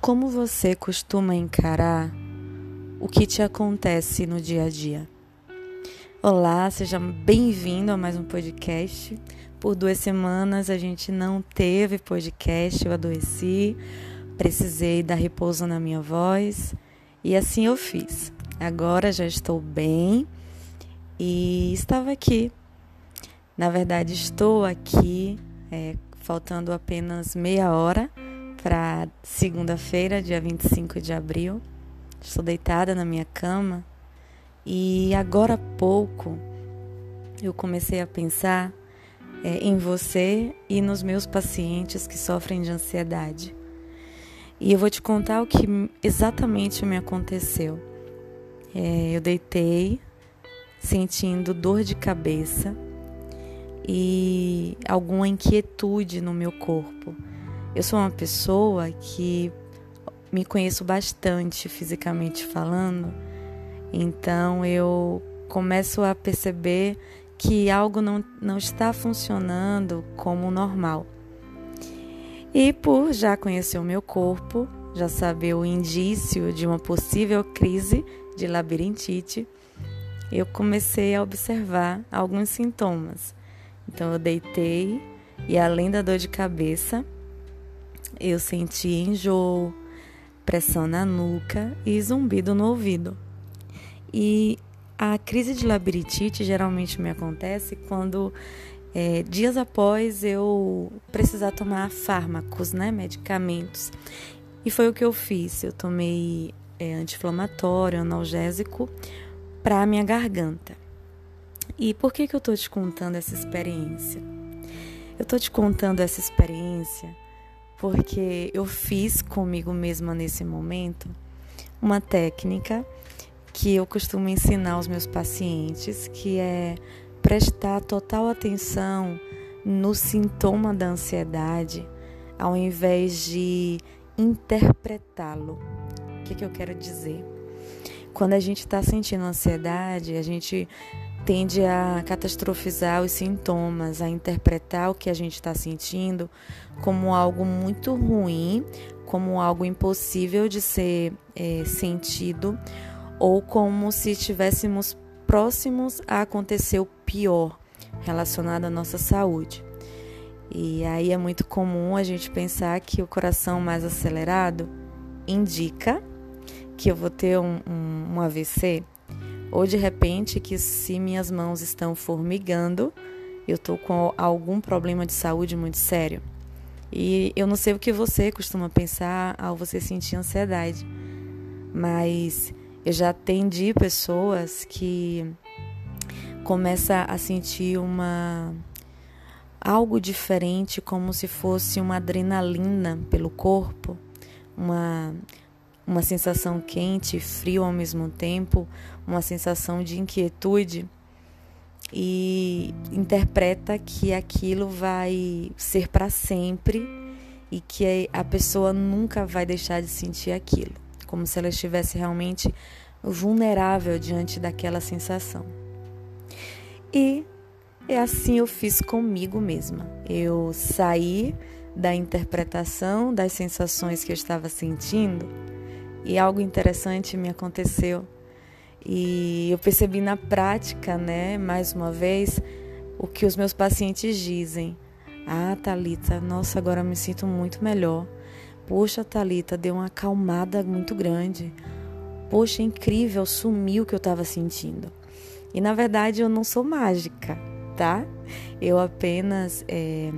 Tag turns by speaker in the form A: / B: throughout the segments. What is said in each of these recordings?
A: Como você costuma encarar o que te acontece no dia a dia? Olá, seja bem-vindo a mais um podcast. Por duas semanas a gente não teve podcast, eu adoeci, precisei dar repouso na minha voz e assim eu fiz. Agora já estou bem e estava aqui. Na verdade, estou aqui, é, faltando apenas meia hora para segunda-feira, dia 25 de abril. Estou deitada na minha cama e agora há pouco eu comecei a pensar é, em você e nos meus pacientes que sofrem de ansiedade. E eu vou te contar o que exatamente me aconteceu. É, eu deitei sentindo dor de cabeça e alguma inquietude no meu corpo. Eu sou uma pessoa que me conheço bastante fisicamente falando, então eu começo a perceber que algo não, não está funcionando como normal. E por já conhecer o meu corpo, já saber o indício de uma possível crise de labirintite, eu comecei a observar alguns sintomas. Então eu deitei e além da dor de cabeça, eu senti enjoo, pressão na nuca e zumbido no ouvido. E a crise de labirintite geralmente me acontece quando é, dias após eu precisar tomar fármacos, né, medicamentos. E foi o que eu fiz. Eu tomei é, anti-inflamatório, analgésico para minha garganta. E por que, que eu estou te contando essa experiência? Eu estou te contando essa experiência porque eu fiz comigo mesma nesse momento uma técnica que eu costumo ensinar aos meus pacientes, que é prestar total atenção no sintoma da ansiedade, ao invés de interpretá-lo. O que, que eu quero dizer? Quando a gente está sentindo ansiedade, a gente tende a catastrofizar os sintomas, a interpretar o que a gente está sentindo como algo muito ruim, como algo impossível de ser é, sentido, ou como se estivéssemos próximos a acontecer o pior relacionado à nossa saúde. E aí é muito comum a gente pensar que o coração mais acelerado indica que eu vou ter um, um, um AVC ou de repente que se minhas mãos estão formigando, eu estou com algum problema de saúde muito sério. E eu não sei o que você costuma pensar ao você sentir ansiedade, mas eu já atendi pessoas que começam a sentir uma algo diferente, como se fosse uma adrenalina pelo corpo, uma uma sensação quente e frio ao mesmo tempo, uma sensação de inquietude e interpreta que aquilo vai ser para sempre e que a pessoa nunca vai deixar de sentir aquilo, como se ela estivesse realmente vulnerável diante daquela sensação. E é assim eu fiz comigo mesma. Eu saí da interpretação das sensações que eu estava sentindo e algo interessante me aconteceu. E eu percebi na prática, né, mais uma vez, o que os meus pacientes dizem. Ah, Talita, nossa, agora me sinto muito melhor. Poxa, Talita, deu uma acalmada muito grande. Poxa, incrível, sumiu o que eu estava sentindo. E na verdade eu não sou mágica, tá? Eu apenas é,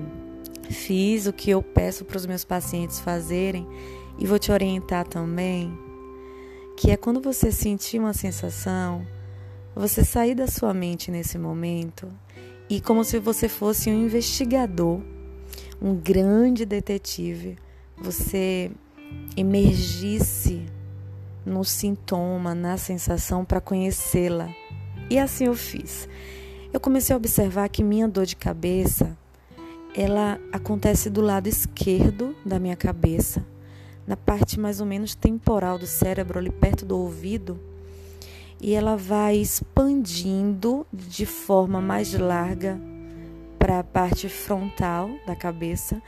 A: fiz o que eu peço para os meus pacientes fazerem e vou te orientar também que é quando você sentir uma sensação, você sair da sua mente nesse momento e como se você fosse um investigador, um grande detetive, você emergisse no sintoma, na sensação para conhecê-la. E assim eu fiz. Eu comecei a observar que minha dor de cabeça, ela acontece do lado esquerdo da minha cabeça na parte mais ou menos temporal do cérebro, ali perto do ouvido, e ela vai expandindo de forma mais larga para a parte frontal da cabeça,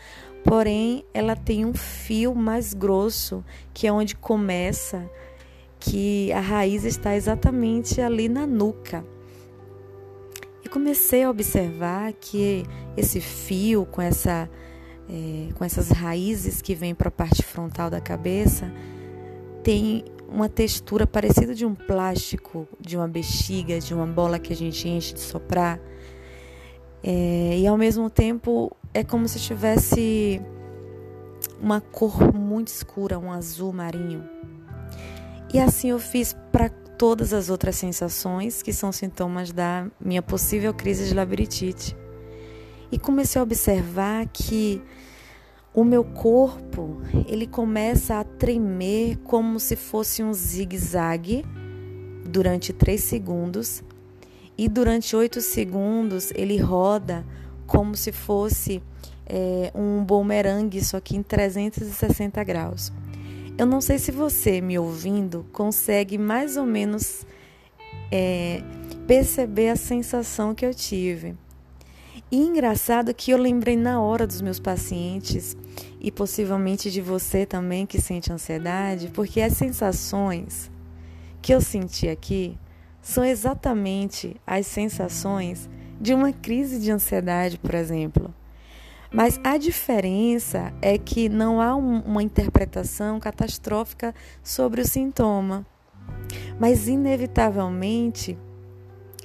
A: porém ela tem um fio mais grosso, que é onde começa, que a raiz está exatamente ali na nuca. E comecei a observar que esse fio com essa é, com essas raízes que vêm para a parte frontal da cabeça tem uma textura parecida de um plástico, de uma bexiga, de uma bola que a gente enche de soprar. É, e ao mesmo tempo é como se tivesse uma cor muito escura, um azul marinho. E assim eu fiz para todas as outras sensações que são sintomas da minha possível crise de labirintite. E comecei a observar que o meu corpo ele começa a tremer como se fosse um zigue-zague durante 3 segundos e durante 8 segundos ele roda como se fosse é, um bumerangue, só que em 360 graus. Eu não sei se você me ouvindo consegue mais ou menos é, perceber a sensação que eu tive. E engraçado que eu lembrei na hora dos meus pacientes e possivelmente de você também que sente ansiedade, porque as sensações que eu senti aqui são exatamente as sensações de uma crise de ansiedade, por exemplo. Mas a diferença é que não há um, uma interpretação catastrófica sobre o sintoma. Mas, inevitavelmente,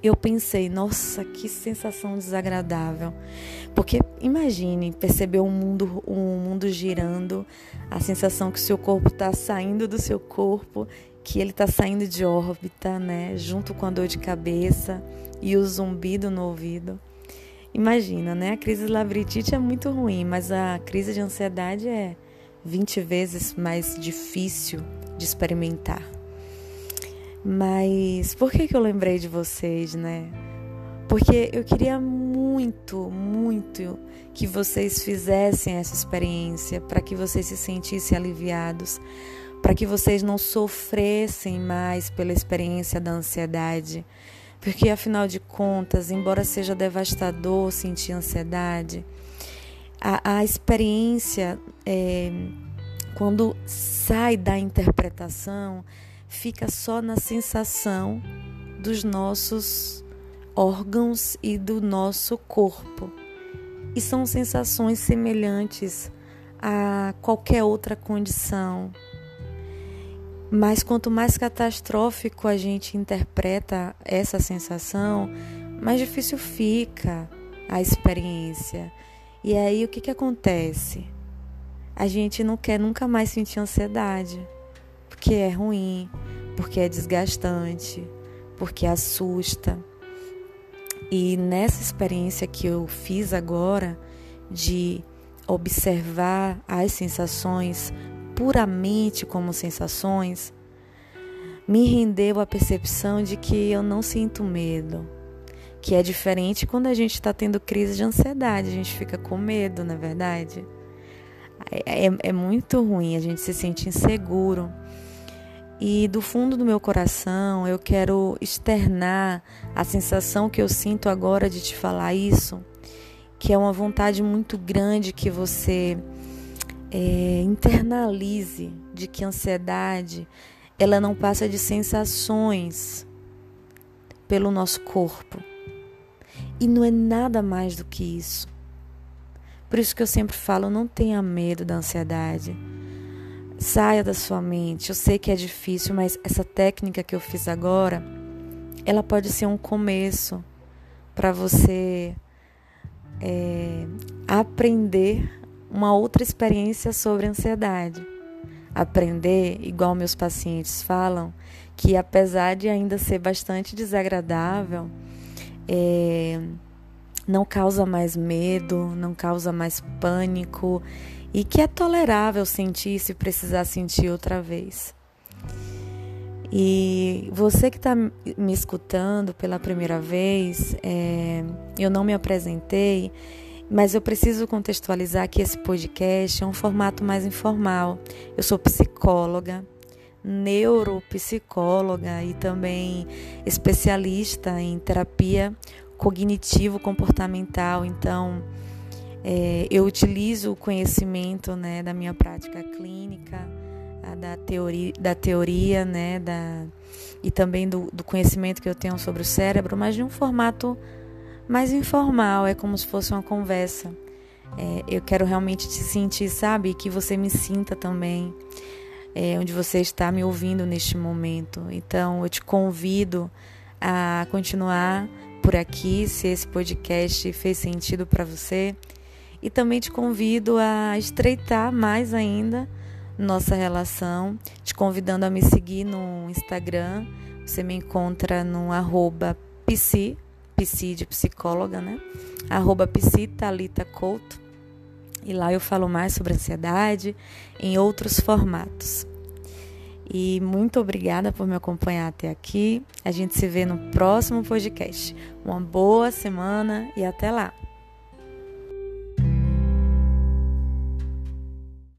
A: eu pensei, nossa, que sensação desagradável. Porque imagine perceber um mundo, um mundo girando, a sensação que seu corpo está saindo do seu corpo, que ele está saindo de órbita, né? Junto com a dor de cabeça e o zumbido no ouvido. Imagina, né? A crise de labirintite é muito ruim, mas a crise de ansiedade é 20 vezes mais difícil de experimentar. Mas por que, que eu lembrei de vocês, né? Porque eu queria muito, muito que vocês fizessem essa experiência, para que vocês se sentissem aliviados, para que vocês não sofressem mais pela experiência da ansiedade. Porque afinal de contas, embora seja devastador sentir ansiedade, a, a experiência, é, quando sai da interpretação, fica só na sensação dos nossos órgãos e do nosso corpo. E são sensações semelhantes a qualquer outra condição. Mas quanto mais catastrófico a gente interpreta essa sensação, mais difícil fica a experiência. E aí o que, que acontece? A gente não quer nunca mais sentir ansiedade porque é ruim, porque é desgastante, porque assusta. E nessa experiência que eu fiz agora de observar as sensações puramente como sensações, me rendeu a percepção de que eu não sinto medo, que é diferente quando a gente está tendo crise de ansiedade, a gente fica com medo, na é verdade. É, é, é muito ruim, a gente se sente inseguro. E do fundo do meu coração eu quero externar a sensação que eu sinto agora de te falar isso, que é uma vontade muito grande que você é, internalize de que ansiedade ela não passa de sensações pelo nosso corpo. E não é nada mais do que isso. Por isso que eu sempre falo, não tenha medo da ansiedade. Saia da sua mente. Eu sei que é difícil, mas essa técnica que eu fiz agora, ela pode ser um começo para você é, aprender uma outra experiência sobre ansiedade. Aprender, igual meus pacientes falam, que apesar de ainda ser bastante desagradável, é, não causa mais medo, não causa mais pânico e que é tolerável sentir se precisar sentir outra vez. E você que está me escutando pela primeira vez, é, eu não me apresentei, mas eu preciso contextualizar que esse podcast é um formato mais informal. Eu sou psicóloga, neuropsicóloga e também especialista em terapia cognitivo-comportamental. Então, É, eu utilizo o conhecimento né, da minha prática clínica, da teoria, da teoria né, da, e também do, do conhecimento que eu tenho sobre o cérebro, mas de um formato mais informal, é como se fosse uma conversa. É, eu quero realmente te sentir, sabe? Que você me sinta também, é, onde você está me ouvindo neste momento. Então, eu te convido a continuar por aqui, se esse podcast fez sentido para você. E também te convido a estreitar mais ainda nossa relação, te convidando a me seguir no Instagram. Você me encontra no arroba psi, psi de psicóloga, né? Arroba psi Thalita Couto. E lá eu falo mais sobre ansiedade em outros formatos. E muito obrigada por me acompanhar até aqui. A gente se vê no próximo podcast. Uma boa semana e até lá!